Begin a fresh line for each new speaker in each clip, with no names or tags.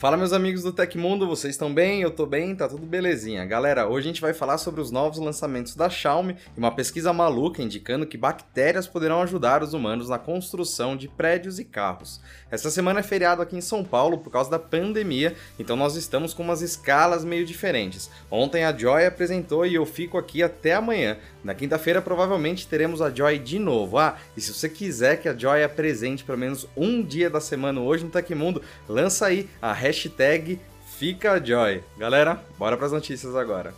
Fala meus amigos do Tecmundo, vocês estão bem? Eu tô bem, tá tudo belezinha. Galera, hoje a gente vai falar sobre os novos lançamentos da Xiaomi e uma pesquisa maluca indicando que bactérias poderão ajudar os humanos na construção de prédios e carros. Essa semana é feriado aqui em São Paulo por causa da pandemia, então nós estamos com umas escalas meio diferentes. Ontem a Joy apresentou e eu fico aqui até amanhã. Na quinta-feira provavelmente teremos a Joy de novo. Ah, e se você quiser que a Joy apresente pelo menos um dia da semana hoje no Tecmundo, lança aí a hashtag Fica Joy. Galera, bora para as notícias agora.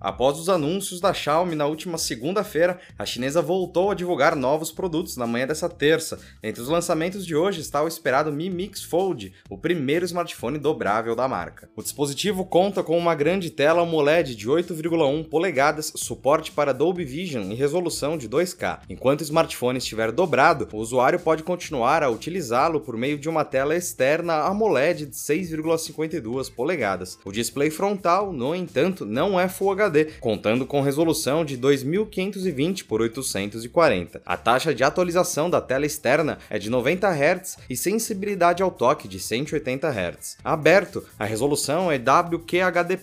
Após os anúncios da Xiaomi na última segunda-feira, a chinesa voltou a divulgar novos produtos na manhã dessa terça. Entre os lançamentos de hoje está o esperado Mi Mix Fold, o primeiro smartphone dobrável da marca. O dispositivo conta com uma grande tela AMOLED de 8,1 polegadas, suporte para Dolby Vision e resolução de 2K. Enquanto o smartphone estiver dobrado, o usuário pode continuar a utilizá-lo por meio de uma tela externa AMOLED de 6,52 polegadas. O display frontal, no entanto, não é Full HD HD, contando com resolução de 2520 por 840. A taxa de atualização da tela externa é de 90 Hz e sensibilidade ao toque de 180 Hz. Aberto, a resolução é WQHD+,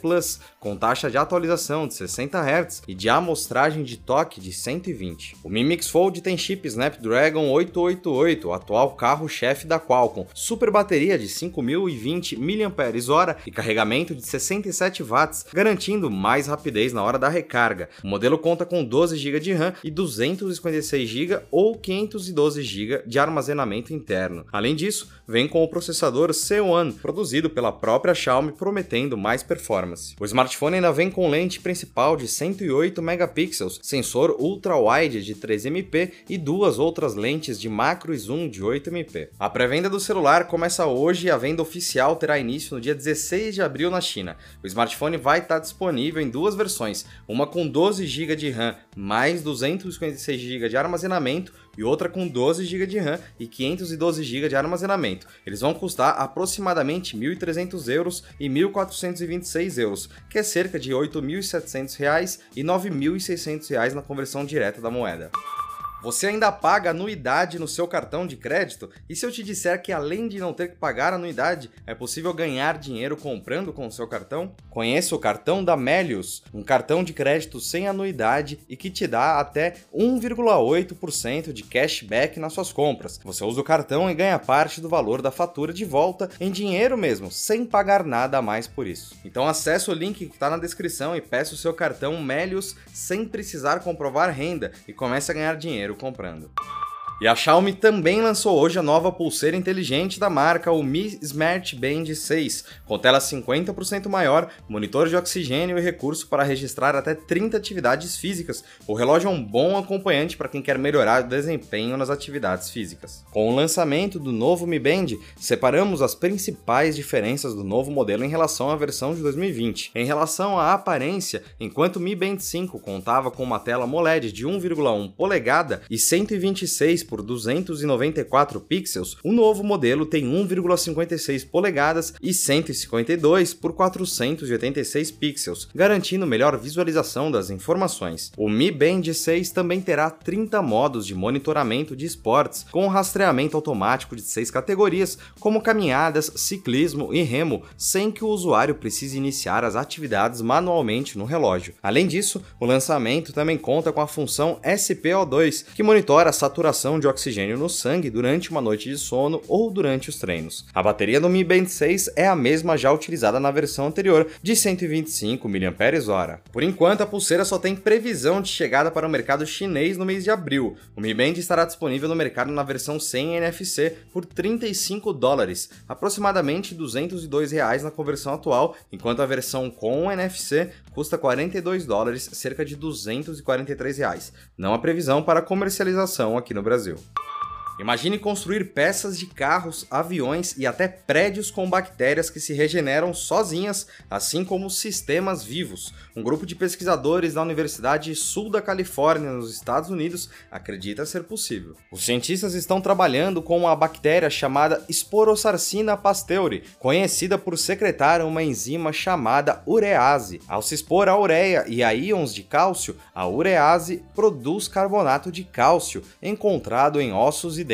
com taxa de atualização de 60 Hz e de amostragem de toque de 120. O Mi Mix Fold tem chip Snapdragon 888, o atual carro-chefe da Qualcomm, super bateria de 5020 mAh e carregamento de 67 watts, garantindo mais rapidez rapidez na hora da recarga. O modelo conta com 12 GB de RAM e 256 GB ou 512 GB de armazenamento interno. Além disso, vem com o processador C1, produzido pela própria Xiaomi, prometendo mais performance. O smartphone ainda vem com lente principal de 108 megapixels, sensor ultra-wide de 3MP e duas outras lentes de macro e zoom de 8MP. A pré-venda do celular começa hoje e a venda oficial terá início no dia 16 de abril na China. O smartphone vai estar disponível em duas versões versões, uma com 12 GB de RAM mais 256 GB de armazenamento e outra com 12 GB de RAM e 512 GB de armazenamento. Eles vão custar aproximadamente 1.300 euros e 1.426 euros, que é cerca de 8.700 reais e 9.600 reais na conversão direta da moeda. Você ainda paga anuidade no seu cartão de crédito? E se eu te disser que além de não ter que pagar anuidade, é possível ganhar dinheiro comprando com o seu cartão? Conheça o cartão da Melius, um cartão de crédito sem anuidade e que te dá até 1,8% de cashback nas suas compras. Você usa o cartão e ganha parte do valor da fatura de volta em dinheiro mesmo, sem pagar nada a mais por isso. Então acesse o link que está na descrição e peça o seu cartão Melius sem precisar comprovar renda e comece a ganhar dinheiro dinheiro comprando. E a Xiaomi também lançou hoje a nova pulseira inteligente da marca, o Mi Smart Band 6, com tela 50% maior, monitor de oxigênio e recurso para registrar até 30 atividades físicas. O relógio é um bom acompanhante para quem quer melhorar o desempenho nas atividades físicas. Com o lançamento do novo Mi Band, separamos as principais diferenças do novo modelo em relação à versão de 2020. Em relação à aparência, enquanto o Mi Band 5 contava com uma tela AMOLED de 1,1 polegada e 126 por 294 pixels, o novo modelo tem 1,56 polegadas e 152 por 486 pixels, garantindo melhor visualização das informações. O Mi Band 6 também terá 30 modos de monitoramento de esportes, com rastreamento automático de seis categorias, como caminhadas, ciclismo e remo, sem que o usuário precise iniciar as atividades manualmente no relógio. Além disso, o lançamento também conta com a função SPO2, que monitora a saturação de oxigênio no sangue durante uma noite de sono ou durante os treinos. A bateria do Mi Band 6 é a mesma já utilizada na versão anterior, de 125 mAh. Por enquanto, a pulseira só tem previsão de chegada para o mercado chinês no mês de abril. O Mi Band estará disponível no mercado na versão sem NFC por 35 dólares, aproximadamente 202 reais na conversão atual, enquanto a versão com NFC custa 42 dólares, cerca de 243 reais. Não há previsão para comercialização aqui no Brasil. Brasil. Imagine construir peças de carros, aviões e até prédios com bactérias que se regeneram sozinhas, assim como sistemas vivos. Um grupo de pesquisadores da Universidade Sul da Califórnia, nos Estados Unidos, acredita ser possível. Os cientistas estão trabalhando com uma bactéria chamada Sporosarcina pasteuri, conhecida por secretar uma enzima chamada urease. Ao se expor à ureia e a íons de cálcio, a urease produz carbonato de cálcio, encontrado em ossos e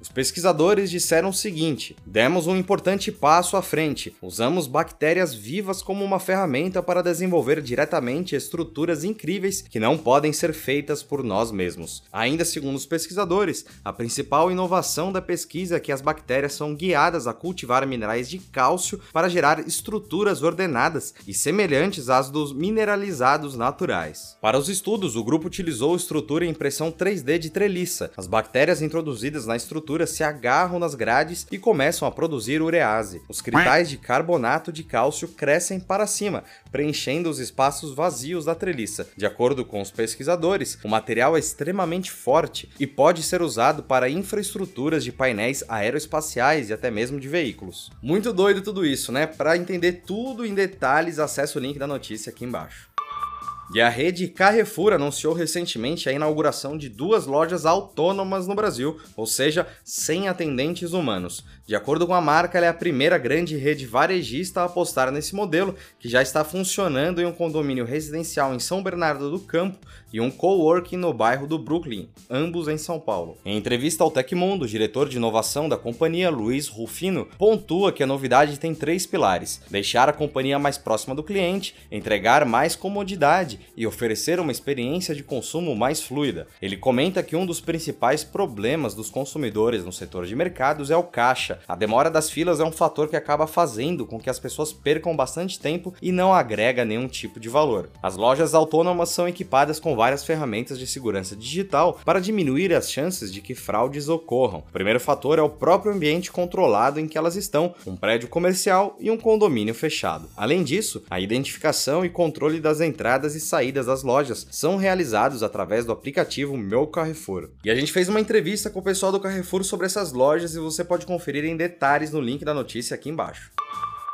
Os pesquisadores disseram o seguinte: demos um importante passo à frente, usamos bactérias vivas como uma ferramenta para desenvolver diretamente estruturas incríveis que não podem ser feitas por nós mesmos. Ainda segundo os pesquisadores, a principal inovação da pesquisa é que as bactérias são guiadas a cultivar minerais de cálcio para gerar estruturas ordenadas e semelhantes às dos mineralizados naturais. Para os estudos, o grupo utilizou estrutura em impressão 3D de treliça. As bactérias introduzidas na estrutura se agarram nas grades e começam a produzir urease. Os cristais de carbonato de cálcio crescem para cima, preenchendo os espaços vazios da treliça. De acordo com os pesquisadores, o material é extremamente forte e pode ser usado para infraestruturas de painéis aeroespaciais e até mesmo de veículos. Muito doido tudo isso, né? Para entender tudo em detalhes, acesse o link da notícia aqui embaixo. E a rede Carrefour anunciou recentemente a inauguração de duas lojas autônomas no Brasil, ou seja, sem atendentes humanos. De acordo com a marca, ela é a primeira grande rede varejista a apostar nesse modelo, que já está funcionando em um condomínio residencial em São Bernardo do Campo e um coworking no bairro do Brooklyn, ambos em São Paulo. Em entrevista ao Tecmundo, o diretor de inovação da companhia, Luiz Rufino, pontua que a novidade tem três pilares: deixar a companhia mais próxima do cliente, entregar mais comodidade e oferecer uma experiência de consumo mais fluida. Ele comenta que um dos principais problemas dos consumidores no setor de mercados é o caixa. A demora das filas é um fator que acaba fazendo com que as pessoas percam bastante tempo e não agrega nenhum tipo de valor. As lojas autônomas são equipadas com várias ferramentas de segurança digital para diminuir as chances de que fraudes ocorram. O primeiro fator é o próprio ambiente controlado em que elas estão, um prédio comercial e um condomínio fechado. Além disso, a identificação e controle das entradas e saídas das lojas são realizados através do aplicativo Meu Carrefour. E a gente fez uma entrevista com o pessoal do Carrefour sobre essas lojas e você pode conferir em detalhes no link da notícia aqui embaixo.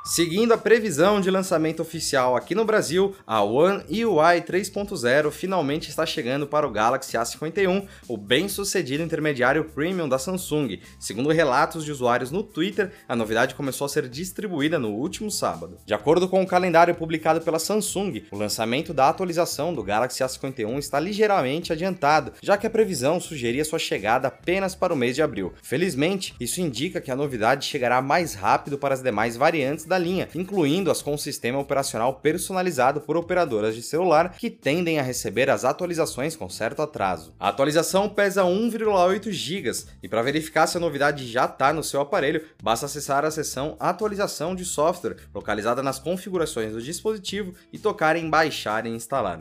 Seguindo a previsão de lançamento oficial aqui no Brasil, a One UI 3.0 finalmente está chegando para o Galaxy A51, o bem-sucedido intermediário premium da Samsung. Segundo relatos de usuários no Twitter, a novidade começou a ser distribuída no último sábado. De acordo com o calendário publicado pela Samsung, o lançamento da atualização do Galaxy A51 está ligeiramente adiantado, já que a previsão sugeria sua chegada apenas para o mês de abril. Felizmente, isso indica que a novidade chegará mais rápido para as demais variantes da da linha, incluindo as com sistema operacional personalizado por operadoras de celular que tendem a receber as atualizações com certo atraso. A atualização pesa 1,8 GB e para verificar se a novidade já está no seu aparelho, basta acessar a seção Atualização de software, localizada nas configurações do dispositivo e tocar em Baixar e Instalar.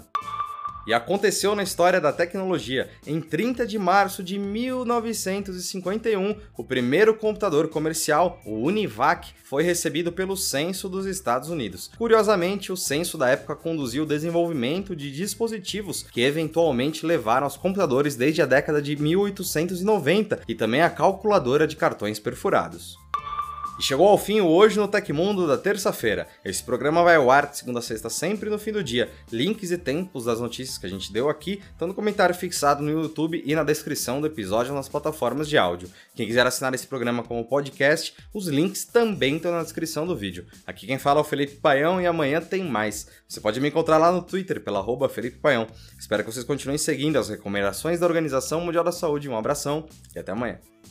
E aconteceu na história da tecnologia. Em 30 de março de 1951, o primeiro computador comercial, o Univac, foi recebido pelo censo dos Estados Unidos. Curiosamente, o censo da época conduziu o desenvolvimento de dispositivos que eventualmente levaram aos computadores desde a década de 1890 e também a calculadora de cartões perfurados. E chegou ao fim Hoje no Tecmundo da terça-feira. Esse programa vai ao ar de segunda a sexta, sempre no fim do dia. Links e tempos das notícias que a gente deu aqui estão no comentário fixado no YouTube e na descrição do episódio nas plataformas de áudio. Quem quiser assinar esse programa como podcast, os links também estão na descrição do vídeo. Aqui quem fala é o Felipe Paião e amanhã tem mais. Você pode me encontrar lá no Twitter pela arroba Felipe Paião. Espero que vocês continuem seguindo as recomendações da Organização Mundial da Saúde. Um abração e até amanhã.